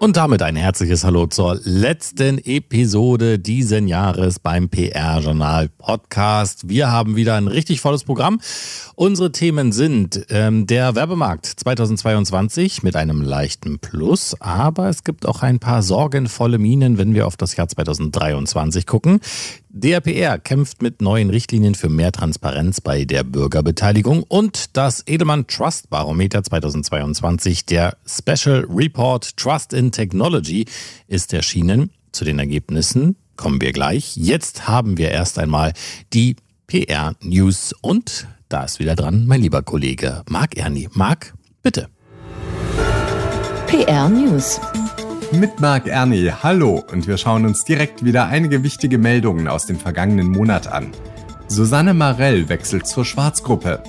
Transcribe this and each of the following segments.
Und damit ein herzliches Hallo zur letzten Episode diesen Jahres beim PR-Journal Podcast. Wir haben wieder ein richtig volles Programm. Unsere Themen sind ähm, der Werbemarkt 2022 mit einem leichten Plus, aber es gibt auch ein paar sorgenvolle Minen, wenn wir auf das Jahr 2023 gucken. DRPR kämpft mit neuen Richtlinien für mehr Transparenz bei der Bürgerbeteiligung und das Edelmann Trust Barometer 2022, der Special Report Trust in Technology, ist erschienen. Zu den Ergebnissen kommen wir gleich. Jetzt haben wir erst einmal die PR News und da ist wieder dran mein lieber Kollege Marc Erni. Marc, bitte. PR News mit Marc Erni. Hallo und wir schauen uns direkt wieder einige wichtige Meldungen aus dem vergangenen Monat an. Susanne Marell wechselt zur Schwarzgruppe.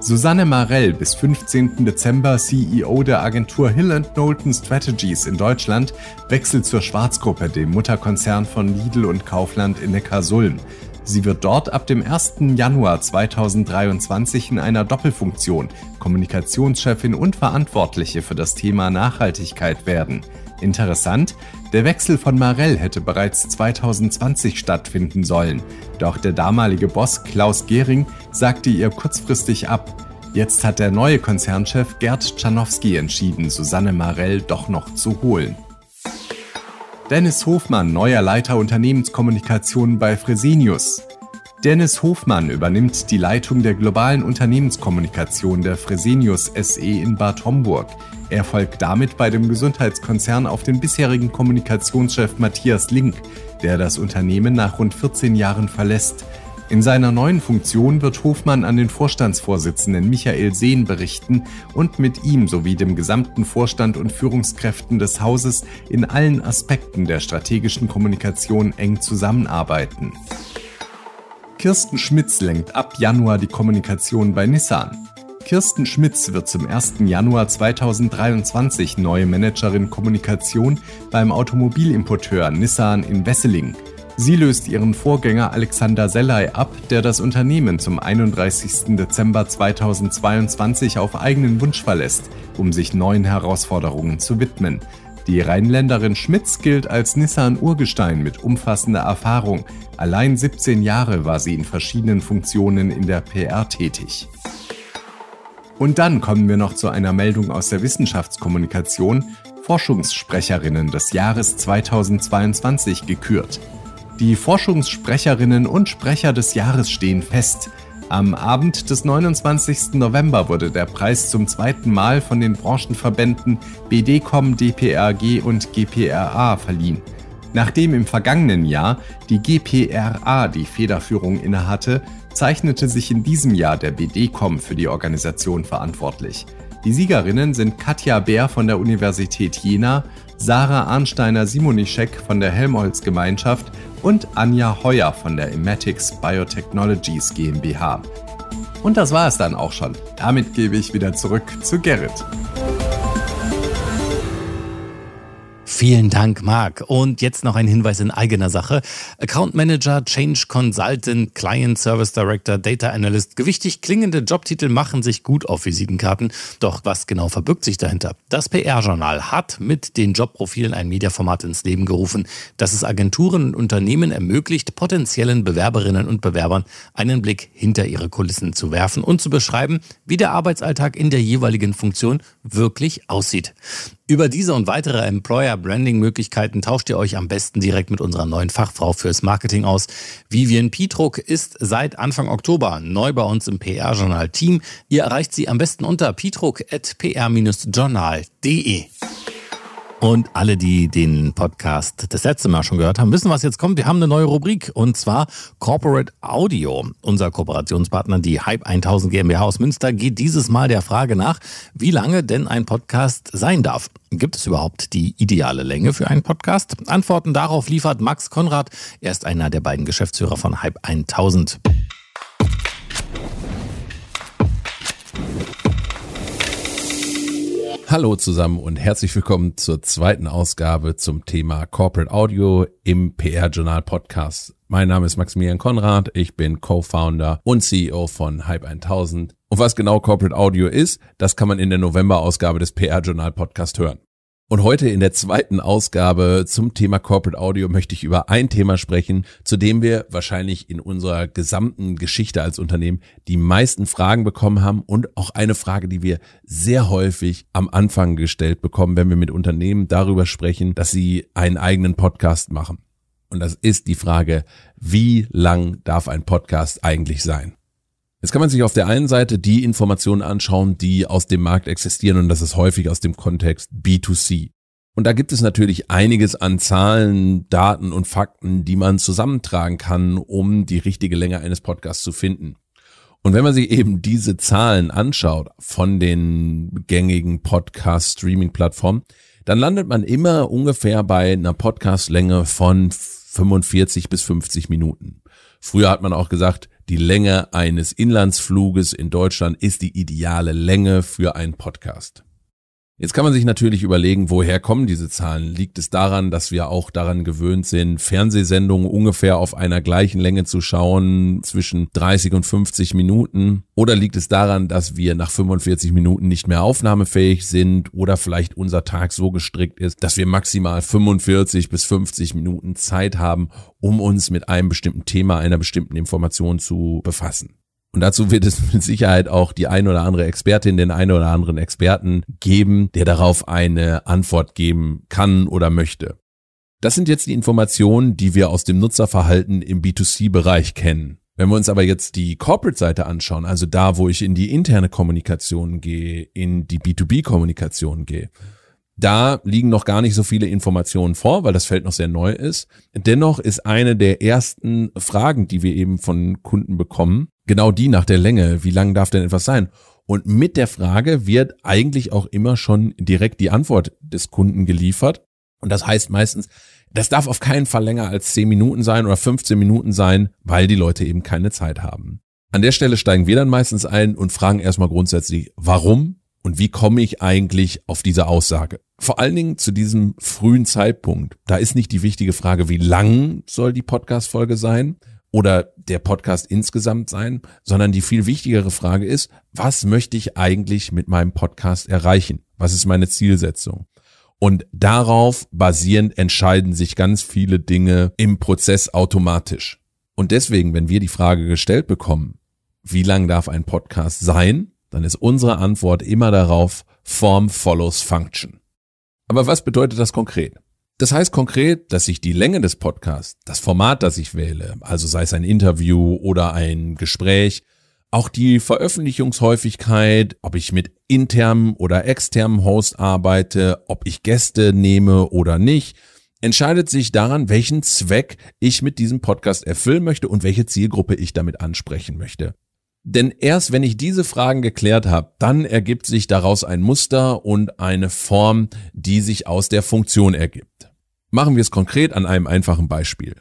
Susanne Marell, bis 15. Dezember CEO der Agentur Hill Knowlton Strategies in Deutschland, wechselt zur Schwarzgruppe, dem Mutterkonzern von Lidl und Kaufland in Neckarsulm. Sie wird dort ab dem 1. Januar 2023 in einer Doppelfunktion Kommunikationschefin und Verantwortliche für das Thema Nachhaltigkeit werden. Interessant, der Wechsel von Marell hätte bereits 2020 stattfinden sollen, doch der damalige Boss Klaus Gehring sagte ihr kurzfristig ab. Jetzt hat der neue Konzernchef Gerd Czarnowski entschieden, Susanne Marell doch noch zu holen. Dennis Hofmann, neuer Leiter Unternehmenskommunikation bei Fresenius. Dennis Hofmann übernimmt die Leitung der globalen Unternehmenskommunikation der Fresenius SE in Bad Homburg. Er folgt damit bei dem Gesundheitskonzern auf den bisherigen Kommunikationschef Matthias Link, der das Unternehmen nach rund 14 Jahren verlässt. In seiner neuen Funktion wird Hofmann an den Vorstandsvorsitzenden Michael Sehn berichten und mit ihm sowie dem gesamten Vorstand und Führungskräften des Hauses in allen Aspekten der strategischen Kommunikation eng zusammenarbeiten. Kirsten Schmitz lenkt ab Januar die Kommunikation bei Nissan. Kirsten Schmitz wird zum 1. Januar 2023 neue Managerin Kommunikation beim Automobilimporteur Nissan in Wesseling. Sie löst ihren Vorgänger Alexander Sellay ab, der das Unternehmen zum 31. Dezember 2022 auf eigenen Wunsch verlässt, um sich neuen Herausforderungen zu widmen. Die Rheinländerin Schmitz gilt als Nissan-Urgestein mit umfassender Erfahrung. Allein 17 Jahre war sie in verschiedenen Funktionen in der PR tätig. Und dann kommen wir noch zu einer Meldung aus der Wissenschaftskommunikation. Forschungssprecherinnen des Jahres 2022 gekürt. Die Forschungssprecherinnen und Sprecher des Jahres stehen fest. Am Abend des 29. November wurde der Preis zum zweiten Mal von den Branchenverbänden BDCom, DPRG und GPRA verliehen. Nachdem im vergangenen Jahr die GPRA die Federführung innehatte, zeichnete sich in diesem Jahr der BDCom für die Organisation verantwortlich. Die Siegerinnen sind Katja Bär von der Universität Jena, Sarah Arnsteiner-Simonischek von der Helmholtz-Gemeinschaft und Anja Heuer von der Emetics Biotechnologies GmbH. Und das war es dann auch schon. Damit gebe ich wieder zurück zu Gerrit. Vielen Dank, Marc. Und jetzt noch ein Hinweis in eigener Sache. Account Manager, Change Consultant, Client Service Director, Data Analyst. Gewichtig klingende Jobtitel machen sich gut auf Visitenkarten. Doch was genau verbirgt sich dahinter? Das PR-Journal hat mit den Jobprofilen ein Mediaformat ins Leben gerufen, das es Agenturen und Unternehmen ermöglicht, potenziellen Bewerberinnen und Bewerbern einen Blick hinter ihre Kulissen zu werfen und zu beschreiben, wie der Arbeitsalltag in der jeweiligen Funktion wirklich aussieht. Über diese und weitere Employer-Branding-Möglichkeiten tauscht ihr euch am besten direkt mit unserer neuen Fachfrau fürs Marketing aus. Vivian Pietruck ist seit Anfang Oktober neu bei uns im PR-Journal-Team. Ihr erreicht sie am besten unter pietruck.pr-journal.de. Und alle, die den Podcast das letzte Mal schon gehört haben, wissen, was jetzt kommt. Wir haben eine neue Rubrik und zwar Corporate Audio. Unser Kooperationspartner, die Hype 1000 GmbH aus Münster, geht dieses Mal der Frage nach, wie lange denn ein Podcast sein darf. Gibt es überhaupt die ideale Länge für einen Podcast? Antworten darauf liefert Max Konrad. Er ist einer der beiden Geschäftsführer von Hype 1000. Hallo zusammen und herzlich willkommen zur zweiten Ausgabe zum Thema Corporate Audio im PR Journal Podcast. Mein Name ist Maximilian Konrad, ich bin Co-Founder und CEO von Hype 1000. Und was genau Corporate Audio ist, das kann man in der November-Ausgabe des PR Journal Podcast hören. Und heute in der zweiten Ausgabe zum Thema Corporate Audio möchte ich über ein Thema sprechen, zu dem wir wahrscheinlich in unserer gesamten Geschichte als Unternehmen die meisten Fragen bekommen haben und auch eine Frage, die wir sehr häufig am Anfang gestellt bekommen, wenn wir mit Unternehmen darüber sprechen, dass sie einen eigenen Podcast machen. Und das ist die Frage, wie lang darf ein Podcast eigentlich sein? Jetzt kann man sich auf der einen Seite die Informationen anschauen, die aus dem Markt existieren und das ist häufig aus dem Kontext B2C. Und da gibt es natürlich einiges an Zahlen, Daten und Fakten, die man zusammentragen kann, um die richtige Länge eines Podcasts zu finden. Und wenn man sich eben diese Zahlen anschaut von den gängigen Podcast-Streaming-Plattformen, dann landet man immer ungefähr bei einer Podcastlänge von 45 bis 50 Minuten. Früher hat man auch gesagt, die Länge eines Inlandsfluges in Deutschland ist die ideale Länge für einen Podcast. Jetzt kann man sich natürlich überlegen, woher kommen diese Zahlen? Liegt es daran, dass wir auch daran gewöhnt sind, Fernsehsendungen ungefähr auf einer gleichen Länge zu schauen, zwischen 30 und 50 Minuten? Oder liegt es daran, dass wir nach 45 Minuten nicht mehr aufnahmefähig sind oder vielleicht unser Tag so gestrickt ist, dass wir maximal 45 bis 50 Minuten Zeit haben, um uns mit einem bestimmten Thema, einer bestimmten Information zu befassen? Und dazu wird es mit Sicherheit auch die ein oder andere Expertin, den ein oder anderen Experten geben, der darauf eine Antwort geben kann oder möchte. Das sind jetzt die Informationen, die wir aus dem Nutzerverhalten im B2C-Bereich kennen. Wenn wir uns aber jetzt die Corporate-Seite anschauen, also da, wo ich in die interne Kommunikation gehe, in die B2B-Kommunikation gehe, da liegen noch gar nicht so viele Informationen vor, weil das Feld noch sehr neu ist. Dennoch ist eine der ersten Fragen, die wir eben von Kunden bekommen, genau die nach der Länge. Wie lang darf denn etwas sein? Und mit der Frage wird eigentlich auch immer schon direkt die Antwort des Kunden geliefert. Und das heißt meistens, das darf auf keinen Fall länger als 10 Minuten sein oder 15 Minuten sein, weil die Leute eben keine Zeit haben. An der Stelle steigen wir dann meistens ein und fragen erstmal grundsätzlich, warum und wie komme ich eigentlich auf diese Aussage? Vor allen Dingen zu diesem frühen Zeitpunkt. Da ist nicht die wichtige Frage, wie lang soll die Podcast-Folge sein oder der Podcast insgesamt sein, sondern die viel wichtigere Frage ist, was möchte ich eigentlich mit meinem Podcast erreichen? Was ist meine Zielsetzung? Und darauf basierend entscheiden sich ganz viele Dinge im Prozess automatisch. Und deswegen, wenn wir die Frage gestellt bekommen, wie lang darf ein Podcast sein, dann ist unsere Antwort immer darauf Form follows Function. Aber was bedeutet das konkret? Das heißt konkret, dass ich die Länge des Podcasts, das Format, das ich wähle, also sei es ein Interview oder ein Gespräch, auch die Veröffentlichungshäufigkeit, ob ich mit internem oder externem Host arbeite, ob ich Gäste nehme oder nicht, entscheidet sich daran, welchen Zweck ich mit diesem Podcast erfüllen möchte und welche Zielgruppe ich damit ansprechen möchte. Denn erst wenn ich diese Fragen geklärt habe, dann ergibt sich daraus ein Muster und eine Form, die sich aus der Funktion ergibt. Machen wir es konkret an einem einfachen Beispiel.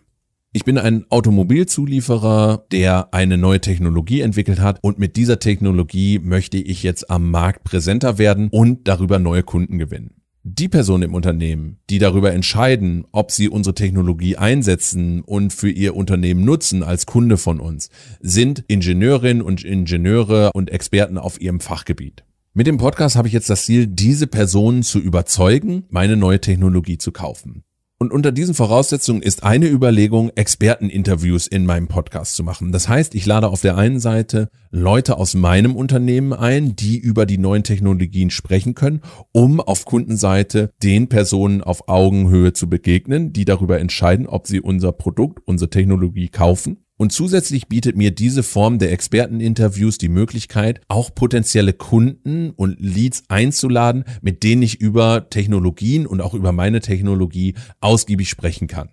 Ich bin ein Automobilzulieferer, der eine neue Technologie entwickelt hat und mit dieser Technologie möchte ich jetzt am Markt präsenter werden und darüber neue Kunden gewinnen. Die Personen im Unternehmen, die darüber entscheiden, ob sie unsere Technologie einsetzen und für ihr Unternehmen nutzen als Kunde von uns, sind Ingenieurinnen und Ingenieure und Experten auf ihrem Fachgebiet. Mit dem Podcast habe ich jetzt das Ziel, diese Personen zu überzeugen, meine neue Technologie zu kaufen. Und unter diesen Voraussetzungen ist eine Überlegung, Experteninterviews in meinem Podcast zu machen. Das heißt, ich lade auf der einen Seite Leute aus meinem Unternehmen ein, die über die neuen Technologien sprechen können, um auf Kundenseite den Personen auf Augenhöhe zu begegnen, die darüber entscheiden, ob sie unser Produkt, unsere Technologie kaufen. Und zusätzlich bietet mir diese Form der Experteninterviews die Möglichkeit, auch potenzielle Kunden und Leads einzuladen, mit denen ich über Technologien und auch über meine Technologie ausgiebig sprechen kann.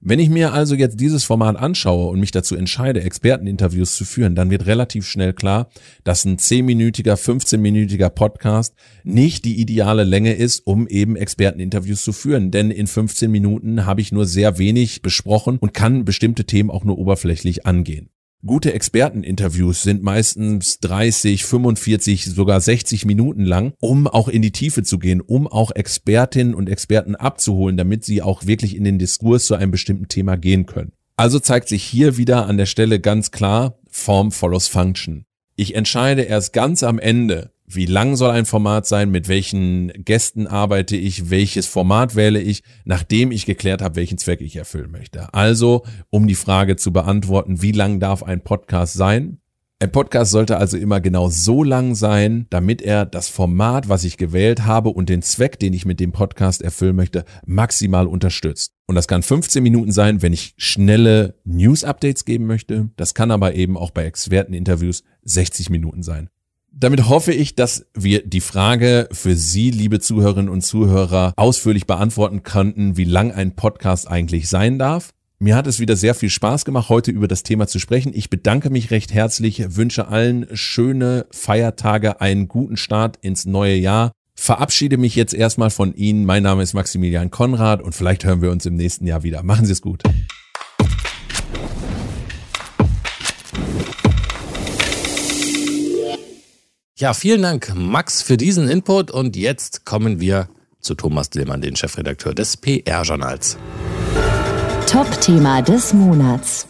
Wenn ich mir also jetzt dieses Format anschaue und mich dazu entscheide, Experteninterviews zu führen, dann wird relativ schnell klar, dass ein 10-minütiger, 15-minütiger Podcast nicht die ideale Länge ist, um eben Experteninterviews zu führen. Denn in 15 Minuten habe ich nur sehr wenig besprochen und kann bestimmte Themen auch nur oberflächlich angehen. Gute Experteninterviews sind meistens 30, 45, sogar 60 Minuten lang, um auch in die Tiefe zu gehen, um auch Expertinnen und Experten abzuholen, damit sie auch wirklich in den Diskurs zu einem bestimmten Thema gehen können. Also zeigt sich hier wieder an der Stelle ganz klar, Form follows Function. Ich entscheide erst ganz am Ende, wie lang soll ein Format sein, mit welchen Gästen arbeite ich, welches Format wähle ich, nachdem ich geklärt habe, welchen Zweck ich erfüllen möchte. Also, um die Frage zu beantworten, wie lang darf ein Podcast sein? Ein Podcast sollte also immer genau so lang sein, damit er das Format, was ich gewählt habe und den Zweck, den ich mit dem Podcast erfüllen möchte, maximal unterstützt. Und das kann 15 Minuten sein, wenn ich schnelle News-Updates geben möchte. Das kann aber eben auch bei Experteninterviews 60 Minuten sein. Damit hoffe ich, dass wir die Frage für Sie, liebe Zuhörerinnen und Zuhörer, ausführlich beantworten konnten, wie lang ein Podcast eigentlich sein darf. Mir hat es wieder sehr viel Spaß gemacht, heute über das Thema zu sprechen. Ich bedanke mich recht herzlich, wünsche allen schöne Feiertage, einen guten Start ins neue Jahr. Verabschiede mich jetzt erstmal von Ihnen. Mein Name ist Maximilian Konrad und vielleicht hören wir uns im nächsten Jahr wieder. Machen Sie es gut. Ja, vielen Dank, Max, für diesen Input. Und jetzt kommen wir zu Thomas Dillmann, den Chefredakteur des PR-Journals. Top-Thema des Monats.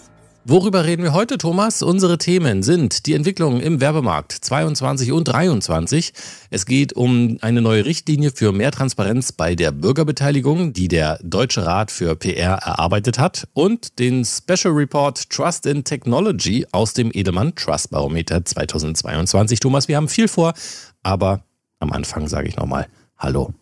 Worüber reden wir heute, Thomas? Unsere Themen sind die Entwicklungen im Werbemarkt 22 und 23. Es geht um eine neue Richtlinie für mehr Transparenz bei der Bürgerbeteiligung, die der Deutsche Rat für PR erarbeitet hat und den Special Report Trust in Technology aus dem Edelmann Trust Barometer 2022. Thomas, wir haben viel vor, aber am Anfang sage ich nochmal Hallo.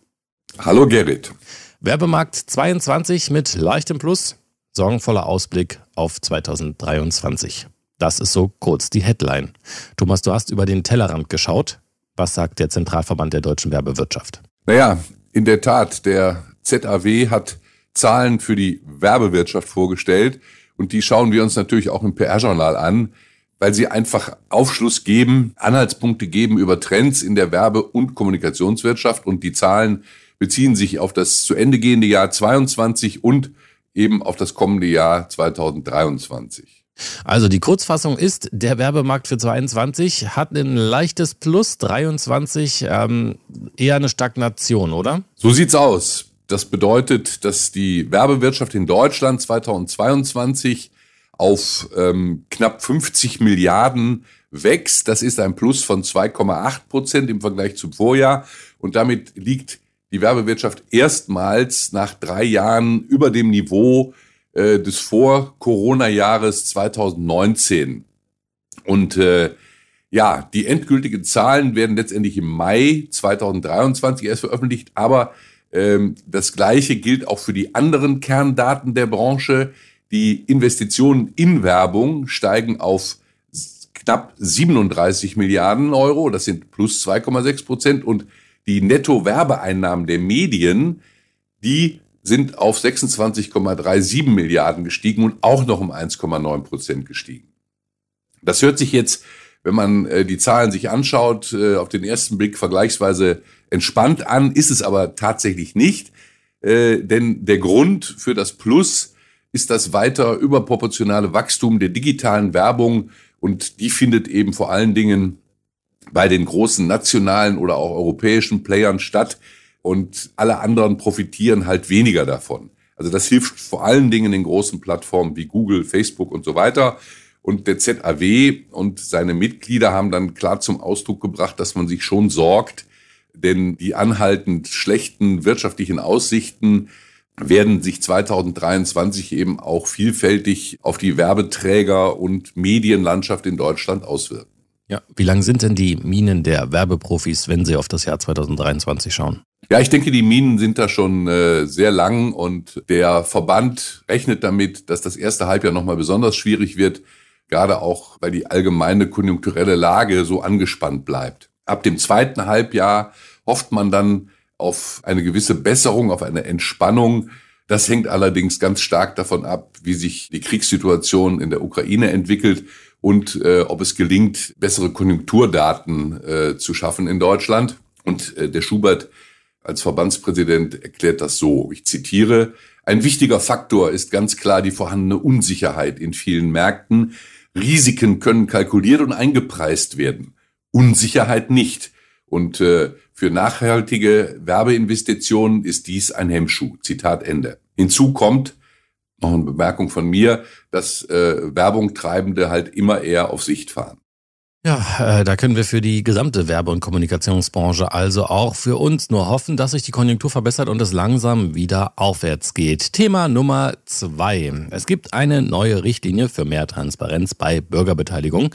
Hallo Gerrit. Werbemarkt 22 mit leichtem Plus sorgenvoller Ausblick auf 2023. Das ist so kurz die Headline. Thomas, du hast über den Tellerrand geschaut. Was sagt der Zentralverband der deutschen Werbewirtschaft? Naja, in der Tat, der ZAW hat Zahlen für die Werbewirtschaft vorgestellt und die schauen wir uns natürlich auch im PR-Journal an, weil sie einfach Aufschluss geben, Anhaltspunkte geben über Trends in der Werbe- und Kommunikationswirtschaft und die Zahlen beziehen sich auf das zu Ende gehende Jahr 22 und eben auf das kommende Jahr 2023. Also die Kurzfassung ist, der Werbemarkt für 22 hat ein leichtes Plus, 23 ähm, eher eine Stagnation, oder? So sieht's aus. Das bedeutet, dass die Werbewirtschaft in Deutschland 2022 auf ähm, knapp 50 Milliarden wächst. Das ist ein Plus von 2,8 Prozent im Vergleich zum Vorjahr. Und damit liegt die Werbewirtschaft erstmals nach drei Jahren über dem Niveau äh, des Vor-Corona-Jahres 2019. Und äh, ja, die endgültigen Zahlen werden letztendlich im Mai 2023 erst veröffentlicht, aber ähm, das Gleiche gilt auch für die anderen Kerndaten der Branche. Die Investitionen in Werbung steigen auf knapp 37 Milliarden Euro, das sind plus 2,6 Prozent und die Netto-Werbeeinnahmen der Medien, die sind auf 26,37 Milliarden gestiegen und auch noch um 1,9 Prozent gestiegen. Das hört sich jetzt, wenn man äh, die Zahlen sich anschaut, äh, auf den ersten Blick vergleichsweise entspannt an, ist es aber tatsächlich nicht. Äh, denn der Grund für das Plus ist das weiter überproportionale Wachstum der digitalen Werbung und die findet eben vor allen Dingen bei den großen nationalen oder auch europäischen Playern statt und alle anderen profitieren halt weniger davon. Also das hilft vor allen Dingen den großen Plattformen wie Google, Facebook und so weiter. Und der ZAW und seine Mitglieder haben dann klar zum Ausdruck gebracht, dass man sich schon sorgt, denn die anhaltend schlechten wirtschaftlichen Aussichten werden sich 2023 eben auch vielfältig auf die Werbeträger und Medienlandschaft in Deutschland auswirken. Ja, wie lang sind denn die Minen der Werbeprofis, wenn sie auf das Jahr 2023 schauen? Ja, ich denke, die Minen sind da schon äh, sehr lang und der Verband rechnet damit, dass das erste Halbjahr nochmal besonders schwierig wird, gerade auch, weil die allgemeine konjunkturelle Lage so angespannt bleibt. Ab dem zweiten Halbjahr hofft man dann auf eine gewisse Besserung, auf eine Entspannung. Das hängt allerdings ganz stark davon ab, wie sich die Kriegssituation in der Ukraine entwickelt und äh, ob es gelingt, bessere Konjunkturdaten äh, zu schaffen in Deutschland. Und äh, der Schubert als Verbandspräsident erklärt das so, ich zitiere, ein wichtiger Faktor ist ganz klar die vorhandene Unsicherheit in vielen Märkten. Risiken können kalkuliert und eingepreist werden. Unsicherheit nicht. Und äh, für nachhaltige Werbeinvestitionen ist dies ein Hemmschuh. Zitat Ende. Hinzu kommt, noch eine Bemerkung von mir, dass äh, Werbung Treibende halt immer eher auf Sicht fahren. Ja, äh, da können wir für die gesamte Werbe- und Kommunikationsbranche, also auch für uns, nur hoffen, dass sich die Konjunktur verbessert und es langsam wieder aufwärts geht. Thema Nummer zwei. Es gibt eine neue Richtlinie für mehr Transparenz bei Bürgerbeteiligung.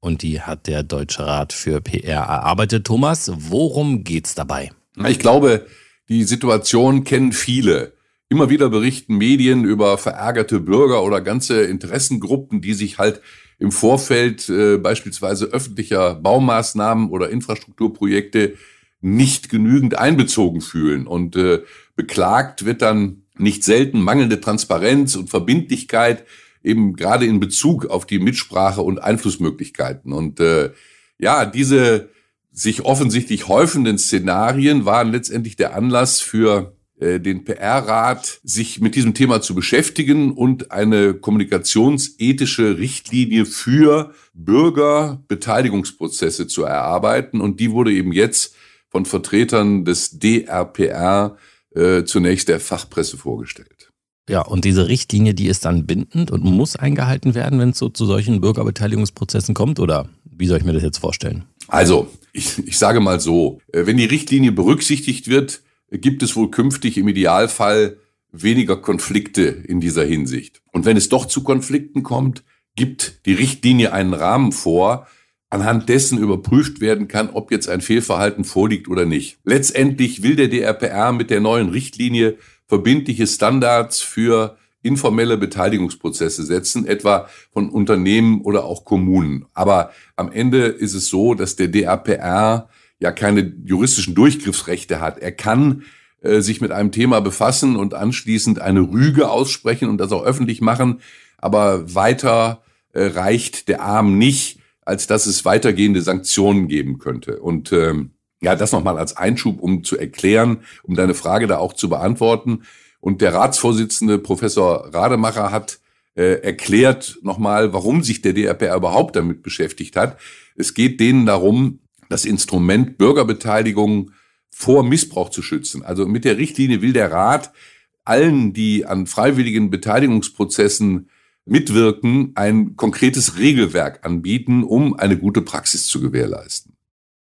Und die hat der Deutsche Rat für PR erarbeitet. Thomas, worum geht's dabei? Ich glaube, die Situation kennen viele. Immer wieder berichten Medien über verärgerte Bürger oder ganze Interessengruppen, die sich halt im Vorfeld äh, beispielsweise öffentlicher Baumaßnahmen oder Infrastrukturprojekte nicht genügend einbezogen fühlen. Und äh, beklagt wird dann nicht selten mangelnde Transparenz und Verbindlichkeit, eben gerade in Bezug auf die Mitsprache und Einflussmöglichkeiten. Und äh, ja, diese sich offensichtlich häufenden Szenarien waren letztendlich der Anlass für den PR-Rat, sich mit diesem Thema zu beschäftigen und eine kommunikationsethische Richtlinie für Bürgerbeteiligungsprozesse zu erarbeiten. Und die wurde eben jetzt von Vertretern des DRPR äh, zunächst der Fachpresse vorgestellt. Ja, und diese Richtlinie, die ist dann bindend und muss eingehalten werden, wenn es so zu solchen Bürgerbeteiligungsprozessen kommt? Oder wie soll ich mir das jetzt vorstellen? Also, ich, ich sage mal so, äh, wenn die Richtlinie berücksichtigt wird, gibt es wohl künftig im Idealfall weniger Konflikte in dieser Hinsicht. Und wenn es doch zu Konflikten kommt, gibt die Richtlinie einen Rahmen vor, anhand dessen überprüft werden kann, ob jetzt ein Fehlverhalten vorliegt oder nicht. Letztendlich will der DRPR mit der neuen Richtlinie verbindliche Standards für informelle Beteiligungsprozesse setzen, etwa von Unternehmen oder auch Kommunen. Aber am Ende ist es so, dass der DRPR ja keine juristischen Durchgriffsrechte hat. Er kann äh, sich mit einem Thema befassen und anschließend eine Rüge aussprechen und das auch öffentlich machen, aber weiter äh, reicht der Arm nicht, als dass es weitergehende Sanktionen geben könnte. Und ähm, ja, das nochmal als Einschub, um zu erklären, um deine Frage da auch zu beantworten. Und der Ratsvorsitzende Professor Rademacher hat äh, erklärt nochmal, warum sich der DRPR überhaupt damit beschäftigt hat. Es geht denen darum, das Instrument Bürgerbeteiligung vor Missbrauch zu schützen. Also mit der Richtlinie will der Rat allen, die an freiwilligen Beteiligungsprozessen mitwirken, ein konkretes Regelwerk anbieten, um eine gute Praxis zu gewährleisten.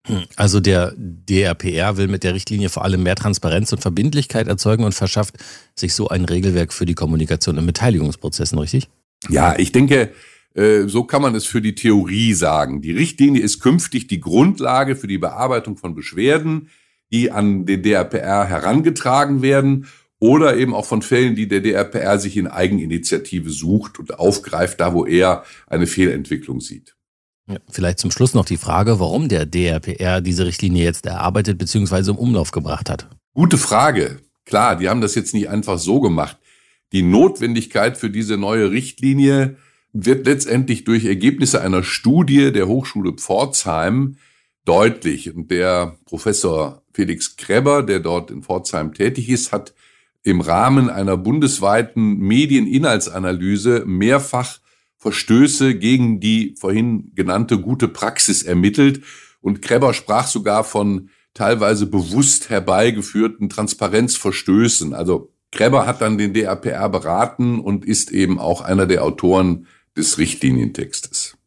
Hm, also der DRPR will mit der Richtlinie vor allem mehr Transparenz und Verbindlichkeit erzeugen und verschafft sich so ein Regelwerk für die Kommunikation in Beteiligungsprozessen, richtig? Ja, ich denke, so kann man es für die Theorie sagen. Die Richtlinie ist künftig die Grundlage für die Bearbeitung von Beschwerden, die an den DRPR herangetragen werden oder eben auch von Fällen, die der DRPR sich in Eigeninitiative sucht und aufgreift, da wo er eine Fehlentwicklung sieht. Ja, vielleicht zum Schluss noch die Frage, warum der DRPR diese Richtlinie jetzt erarbeitet bzw. im Umlauf gebracht hat. Gute Frage. Klar, die haben das jetzt nicht einfach so gemacht. Die Notwendigkeit für diese neue Richtlinie wird letztendlich durch Ergebnisse einer Studie der Hochschule Pforzheim deutlich. Und der Professor Felix Kreber, der dort in Pforzheim tätig ist, hat im Rahmen einer bundesweiten Medieninhaltsanalyse mehrfach Verstöße gegen die vorhin genannte gute Praxis ermittelt. Und Kreber sprach sogar von teilweise bewusst herbeigeführten Transparenzverstößen. Also Kreber hat dann den DAPR beraten und ist eben auch einer der Autoren des Richtlinientextes.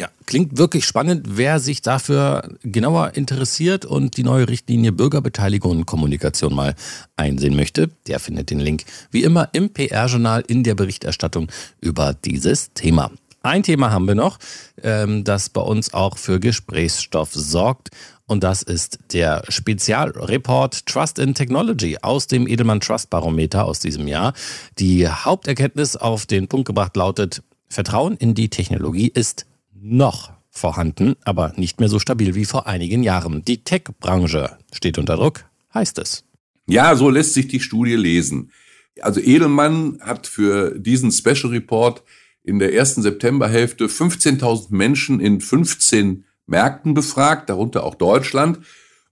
Ja, klingt wirklich spannend. Wer sich dafür genauer interessiert und die neue Richtlinie Bürgerbeteiligung und Kommunikation mal einsehen möchte, der findet den Link wie immer im PR-Journal in der Berichterstattung über dieses Thema. Ein Thema haben wir noch, ähm, das bei uns auch für Gesprächsstoff sorgt. Und das ist der Spezialreport Trust in Technology aus dem Edelmann Trust Barometer aus diesem Jahr. Die Haupterkenntnis auf den Punkt gebracht lautet, Vertrauen in die Technologie ist noch vorhanden, aber nicht mehr so stabil wie vor einigen Jahren. Die Tech-Branche steht unter Druck, heißt es. Ja, so lässt sich die Studie lesen. Also Edelmann hat für diesen Special Report in der ersten Septemberhälfte 15.000 Menschen in 15 Märkten befragt, darunter auch Deutschland.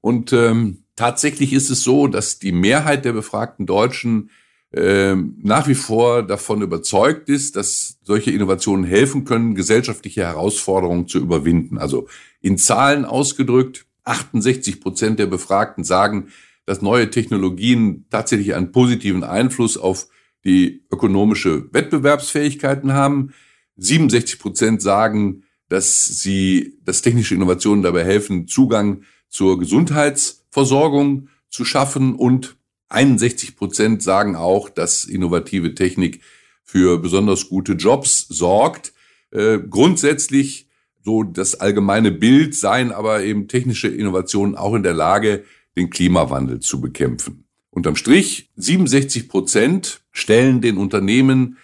Und ähm, tatsächlich ist es so, dass die Mehrheit der befragten Deutschen nach wie vor davon überzeugt ist, dass solche Innovationen helfen können, gesellschaftliche Herausforderungen zu überwinden. Also in Zahlen ausgedrückt, 68 Prozent der Befragten sagen, dass neue Technologien tatsächlich einen positiven Einfluss auf die ökonomische Wettbewerbsfähigkeiten haben. 67 Prozent sagen, dass sie, dass technische Innovationen dabei helfen, Zugang zur Gesundheitsversorgung zu schaffen und 61 Prozent sagen auch, dass innovative Technik für besonders gute Jobs sorgt. Äh, grundsätzlich so das allgemeine Bild seien aber eben technische Innovationen auch in der Lage, den Klimawandel zu bekämpfen. Unterm Strich 67 Prozent stellen den Unternehmen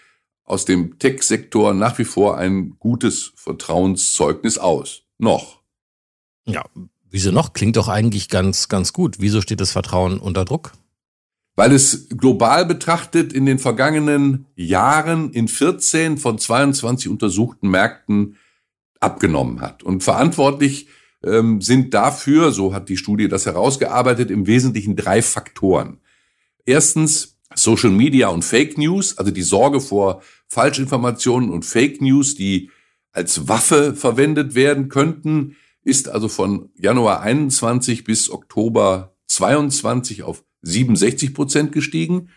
aus dem Tech-Sektor nach wie vor ein gutes Vertrauenszeugnis aus. Noch. Ja, wieso noch? Klingt doch eigentlich ganz, ganz gut. Wieso steht das Vertrauen unter Druck? Weil es global betrachtet in den vergangenen Jahren in 14 von 22 untersuchten Märkten abgenommen hat. Und verantwortlich ähm, sind dafür, so hat die Studie das herausgearbeitet, im Wesentlichen drei Faktoren. Erstens Social Media und Fake News, also die Sorge vor Falschinformationen und Fake News, die als Waffe verwendet werden könnten, ist also von Januar 21 bis Oktober 22 auf 67 Prozent gestiegen.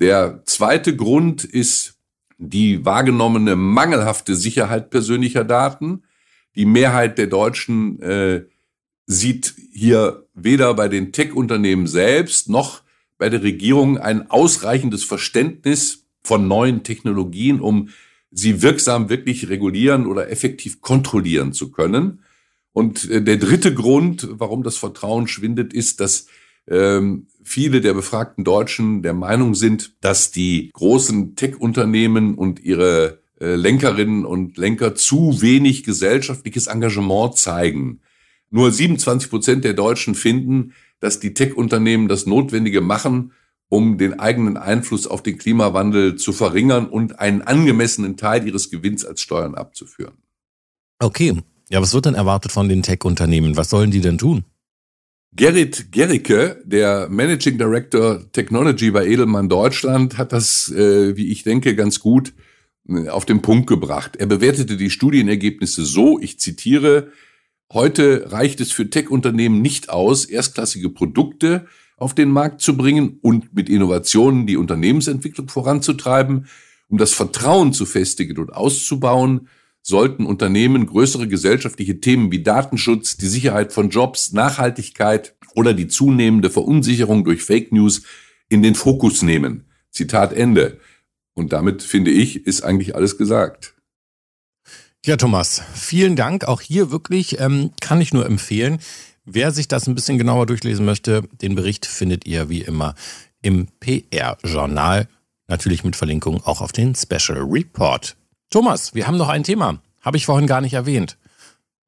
Der zweite Grund ist die wahrgenommene mangelhafte Sicherheit persönlicher Daten. Die Mehrheit der Deutschen äh, sieht hier weder bei den Tech-Unternehmen selbst noch bei der Regierung ein ausreichendes Verständnis von neuen Technologien, um sie wirksam wirklich regulieren oder effektiv kontrollieren zu können. Und äh, der dritte Grund, warum das Vertrauen schwindet, ist, dass ähm, viele der befragten Deutschen der Meinung sind, dass die großen Tech-Unternehmen und ihre äh, Lenkerinnen und Lenker zu wenig gesellschaftliches Engagement zeigen. Nur 27 Prozent der Deutschen finden, dass die Tech-Unternehmen das Notwendige machen, um den eigenen Einfluss auf den Klimawandel zu verringern und einen angemessenen Teil ihres Gewinns als Steuern abzuführen. Okay. Ja, was wird denn erwartet von den Tech-Unternehmen? Was sollen die denn tun? Gerrit Gericke, der Managing Director Technology bei Edelmann Deutschland, hat das, äh, wie ich denke, ganz gut äh, auf den Punkt gebracht. Er bewertete die Studienergebnisse so, ich zitiere, heute reicht es für Tech-Unternehmen nicht aus, erstklassige Produkte auf den Markt zu bringen und mit Innovationen die Unternehmensentwicklung voranzutreiben, um das Vertrauen zu festigen und auszubauen, sollten Unternehmen größere gesellschaftliche Themen wie Datenschutz, die Sicherheit von Jobs, Nachhaltigkeit oder die zunehmende Verunsicherung durch Fake News in den Fokus nehmen. Zitat Ende. Und damit finde ich, ist eigentlich alles gesagt. Ja, Thomas, vielen Dank. Auch hier wirklich ähm, kann ich nur empfehlen. Wer sich das ein bisschen genauer durchlesen möchte, den Bericht findet ihr wie immer im PR-Journal. Natürlich mit Verlinkung auch auf den Special Report. Thomas, wir haben noch ein Thema. Habe ich vorhin gar nicht erwähnt.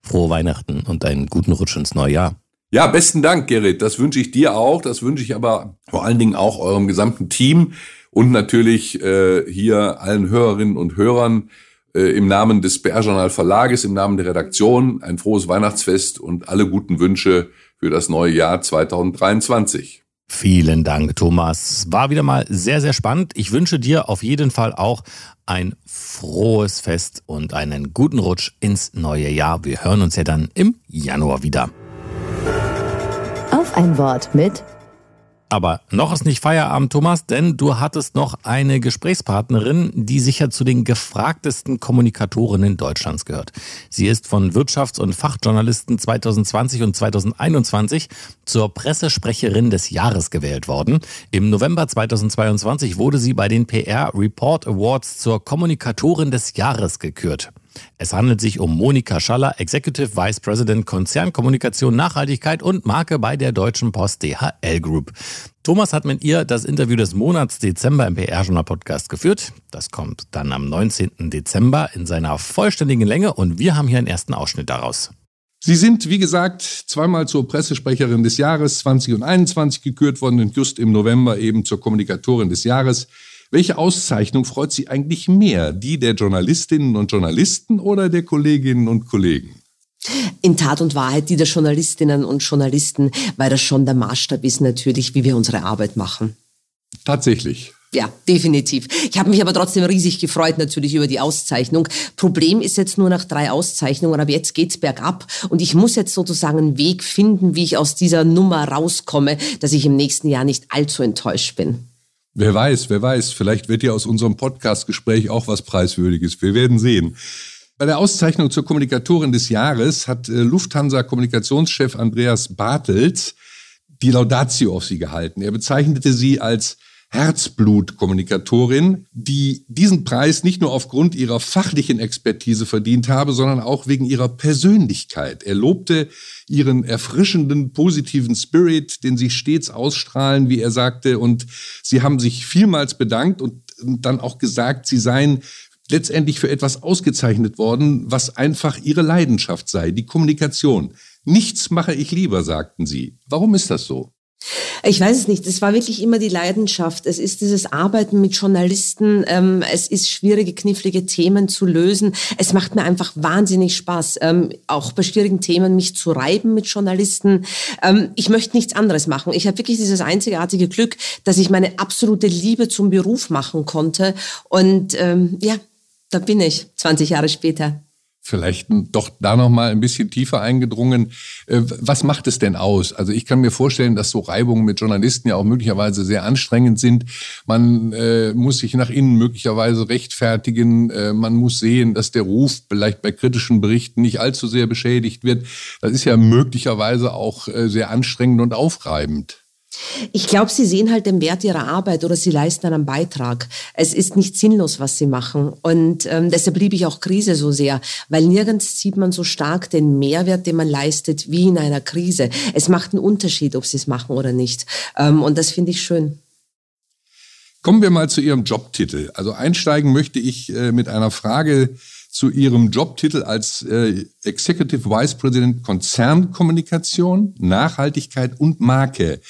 Frohe Weihnachten und einen guten Rutsch ins neue Jahr. Ja, besten Dank, Gerrit. Das wünsche ich dir auch. Das wünsche ich aber vor allen Dingen auch eurem gesamten Team und natürlich äh, hier allen Hörerinnen und Hörern äh, im Namen des PR-Journal Verlages, im Namen der Redaktion ein frohes Weihnachtsfest und alle guten Wünsche für das neue Jahr 2023. Vielen Dank, Thomas. War wieder mal sehr, sehr spannend. Ich wünsche dir auf jeden Fall auch ein frohes Fest und einen guten Rutsch ins neue Jahr. Wir hören uns ja dann im Januar wieder. Auf ein Wort mit aber noch ist nicht Feierabend, Thomas, denn du hattest noch eine Gesprächspartnerin, die sicher zu den gefragtesten Kommunikatorinnen Deutschlands gehört. Sie ist von Wirtschafts- und Fachjournalisten 2020 und 2021 zur Pressesprecherin des Jahres gewählt worden. Im November 2022 wurde sie bei den PR Report Awards zur Kommunikatorin des Jahres gekürt. Es handelt sich um Monika Schaller, Executive Vice President Konzernkommunikation, Nachhaltigkeit und Marke bei der Deutschen Post DHL Group. Thomas hat mit ihr das Interview des Monats Dezember im PR-Journal-Podcast geführt. Das kommt dann am 19. Dezember in seiner vollständigen Länge und wir haben hier einen ersten Ausschnitt daraus. Sie sind, wie gesagt, zweimal zur Pressesprecherin des Jahres 20 und 21 gekürt worden und just im November eben zur Kommunikatorin des Jahres. Welche Auszeichnung freut Sie eigentlich mehr? Die der Journalistinnen und Journalisten oder der Kolleginnen und Kollegen? In Tat und Wahrheit die der Journalistinnen und Journalisten, weil das schon der Maßstab ist natürlich, wie wir unsere Arbeit machen. Tatsächlich. Ja, definitiv. Ich habe mich aber trotzdem riesig gefreut natürlich über die Auszeichnung. Problem ist jetzt nur nach drei Auszeichnungen, aber jetzt geht's bergab und ich muss jetzt sozusagen einen Weg finden, wie ich aus dieser Nummer rauskomme, dass ich im nächsten Jahr nicht allzu enttäuscht bin. Wer weiß, wer weiß, vielleicht wird ja aus unserem Podcast-Gespräch auch was Preiswürdiges. Wir werden sehen. Bei der Auszeichnung zur Kommunikatorin des Jahres hat äh, Lufthansa-Kommunikationschef Andreas Bartels die Laudatio auf sie gehalten. Er bezeichnete sie als Herzblut-Kommunikatorin, die diesen Preis nicht nur aufgrund ihrer fachlichen Expertise verdient habe, sondern auch wegen ihrer Persönlichkeit. Er lobte ihren erfrischenden, positiven Spirit, den sie stets ausstrahlen, wie er sagte, und sie haben sich vielmals bedankt und dann auch gesagt, sie seien letztendlich für etwas ausgezeichnet worden, was einfach ihre Leidenschaft sei, die Kommunikation. Nichts mache ich lieber, sagten sie. Warum ist das so? Ich weiß es nicht. Es war wirklich immer die Leidenschaft. Es ist dieses Arbeiten mit Journalisten. Ähm, es ist schwierige, knifflige Themen zu lösen. Es macht mir einfach wahnsinnig Spaß, ähm, auch bei schwierigen Themen mich zu reiben mit Journalisten. Ähm, ich möchte nichts anderes machen. Ich habe wirklich dieses einzigartige Glück, dass ich meine absolute Liebe zum Beruf machen konnte. Und ähm, ja, da bin ich 20 Jahre später vielleicht doch da noch mal ein bisschen tiefer eingedrungen. Äh, was macht es denn aus? Also ich kann mir vorstellen, dass so Reibungen mit Journalisten ja auch möglicherweise sehr anstrengend sind. Man äh, muss sich nach innen möglicherweise rechtfertigen. Äh, man muss sehen, dass der Ruf vielleicht bei kritischen Berichten nicht allzu sehr beschädigt wird. Das ist ja möglicherweise auch äh, sehr anstrengend und aufreibend. Ich glaube, sie sehen halt den Wert ihrer Arbeit oder sie leisten einen Beitrag. Es ist nicht sinnlos, was sie machen. Und ähm, deshalb liebe ich auch Krise so sehr, weil nirgends sieht man so stark den Mehrwert, den man leistet, wie in einer Krise. Es macht einen Unterschied, ob sie es machen oder nicht. Ähm, und das finde ich schön. Kommen wir mal zu Ihrem Jobtitel. Also einsteigen möchte ich äh, mit einer Frage zu Ihrem Jobtitel als äh, Executive Vice President Konzernkommunikation, Nachhaltigkeit und Marke.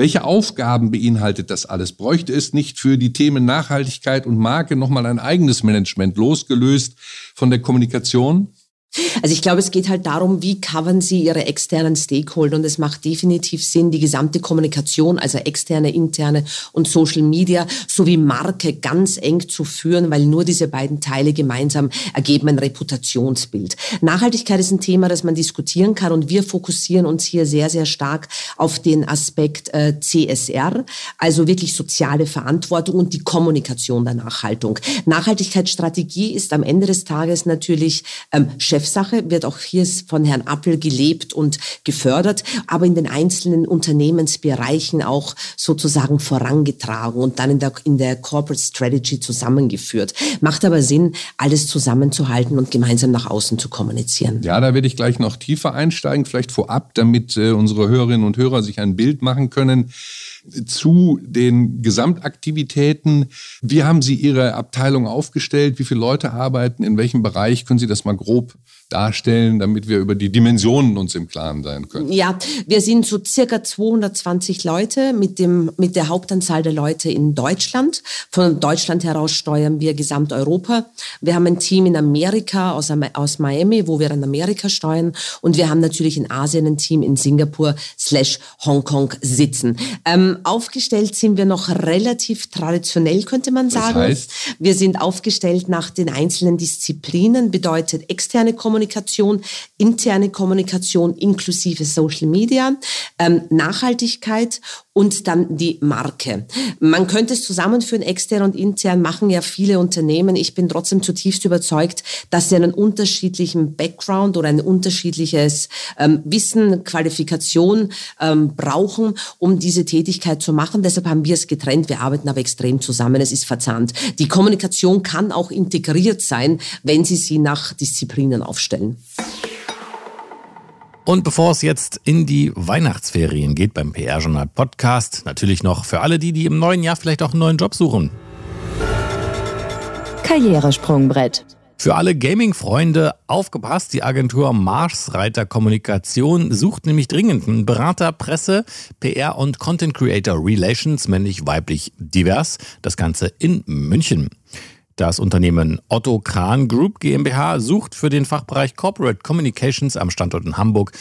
Welche Aufgaben beinhaltet das alles? Bräuchte es nicht für die Themen Nachhaltigkeit und Marke nochmal ein eigenes Management losgelöst von der Kommunikation? Also ich glaube, es geht halt darum, wie covern Sie Ihre externen Stakeholder und es macht definitiv Sinn, die gesamte Kommunikation, also externe, interne und Social Media sowie Marke ganz eng zu führen, weil nur diese beiden Teile gemeinsam ergeben ein Reputationsbild. Nachhaltigkeit ist ein Thema, das man diskutieren kann und wir fokussieren uns hier sehr, sehr stark auf den Aspekt äh, CSR, also wirklich soziale Verantwortung und die Kommunikation der Nachhaltung. Nachhaltigkeitsstrategie ist am Ende des Tages natürlich ähm, Chefsache, wird auch hier von Herrn Appel gelebt und gefördert, aber in den einzelnen Unternehmensbereichen auch sozusagen vorangetragen und dann in der, in der Corporate Strategy zusammengeführt. Macht aber Sinn, alles zusammenzuhalten und gemeinsam nach außen zu kommunizieren. Ja, da werde ich gleich noch tiefer einsteigen, vielleicht vorab, damit äh, unsere Hörerinnen und Hörer sich ein Bild machen können zu den Gesamtaktivitäten. Wie haben Sie Ihre Abteilung aufgestellt? Wie viele Leute arbeiten? In welchem Bereich? Können Sie das mal grob darstellen, damit wir über die Dimensionen uns im Klaren sein können? Ja, wir sind so circa 220 Leute mit, dem, mit der Hauptanzahl der Leute in Deutschland. Von Deutschland heraus steuern wir Gesamteuropa. Wir haben ein Team in Amerika aus, aus Miami, wo wir in Amerika steuern. Und wir haben natürlich in Asien ein Team in Singapur slash Hongkong sitzen. Ähm, aufgestellt sind wir noch relativ traditionell, könnte man sagen. Das heißt? Wir sind aufgestellt nach den einzelnen Disziplinen, bedeutet externe Kommunikation, Kommunikation, interne Kommunikation inklusive Social Media, ähm, Nachhaltigkeit und dann die Marke. Man könnte es zusammenführen, extern und intern machen ja viele Unternehmen. Ich bin trotzdem zutiefst überzeugt, dass sie einen unterschiedlichen Background oder ein unterschiedliches ähm, Wissen, Qualifikation ähm, brauchen, um diese Tätigkeit zu machen. Deshalb haben wir es getrennt. Wir arbeiten aber extrem zusammen. Es ist verzahnt. Die Kommunikation kann auch integriert sein, wenn Sie sie nach Disziplinen aufstellen stellen. Und bevor es jetzt in die Weihnachtsferien geht beim PR-Journal Podcast, natürlich noch für alle die, die im neuen Jahr vielleicht auch einen neuen Job suchen. Karrieresprungbrett. Für alle Gaming-Freunde aufgepasst, die Agentur Marsreiter Kommunikation sucht nämlich dringend einen Berater, Presse, PR und Content Creator Relations, männlich, weiblich, divers. Das Ganze in München. Das Unternehmen Otto Kran Group GmbH sucht für den Fachbereich Corporate Communications am Standort in Hamburg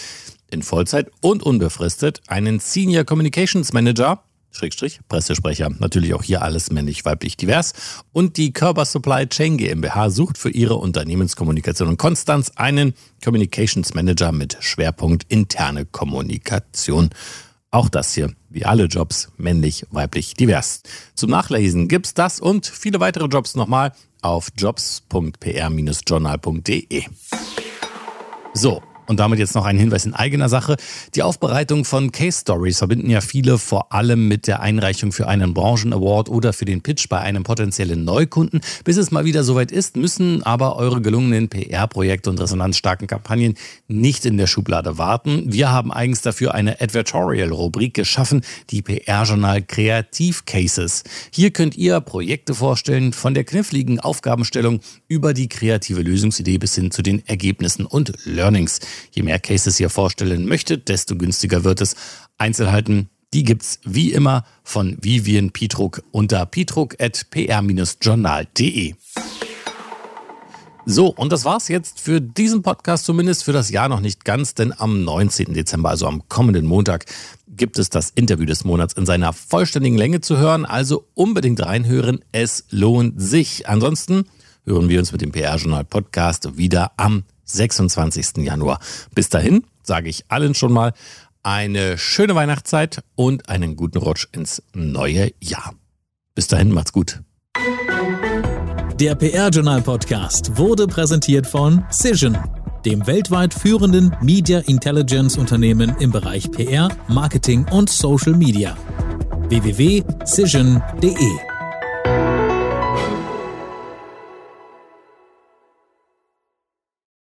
in Vollzeit und unbefristet einen Senior Communications Manager Schrägstrich, Pressesprecher. Natürlich auch hier alles männlich, weiblich, divers. Und die Körper Supply Chain GmbH sucht für ihre Unternehmenskommunikation in Konstanz einen Communications Manager mit Schwerpunkt interne Kommunikation. Auch das hier, wie alle Jobs, männlich, weiblich, divers. Zum Nachlesen gibt's das und viele weitere Jobs nochmal auf jobs.pr-journal.de. So, und damit jetzt noch ein Hinweis in eigener Sache. Die Aufbereitung von Case Stories verbinden ja viele vor allem mit der Einreichung für einen Branchen-Award oder für den Pitch bei einem potenziellen Neukunden. Bis es mal wieder soweit ist, müssen aber eure gelungenen PR-Projekte und resonanzstarken Kampagnen nicht in der Schublade warten. Wir haben eigens dafür eine Advertorial-Rubrik geschaffen, die PR-Journal Kreativ Cases. Hier könnt ihr Projekte vorstellen, von der kniffligen Aufgabenstellung über die kreative Lösungsidee bis hin zu den Ergebnissen und Learnings. Je mehr Cases ihr vorstellen möchtet, desto günstiger wird es. Einzelheiten, die gibt's wie immer von Vivian Pietruck unter pietruck.pr-journal.de. So, und das war's jetzt für diesen Podcast, zumindest für das Jahr noch nicht ganz, denn am 19. Dezember, also am kommenden Montag, gibt es das Interview des Monats in seiner vollständigen Länge zu hören. Also unbedingt reinhören, es lohnt sich. Ansonsten hören wir uns mit dem PR-Journal Podcast wieder am 26. Januar. Bis dahin sage ich allen schon mal eine schöne Weihnachtszeit und einen guten Rutsch ins neue Jahr. Bis dahin, macht's gut. Der PR-Journal Podcast wurde präsentiert von Cision, dem weltweit führenden Media Intelligence Unternehmen im Bereich PR, Marketing und Social Media. www.cision.de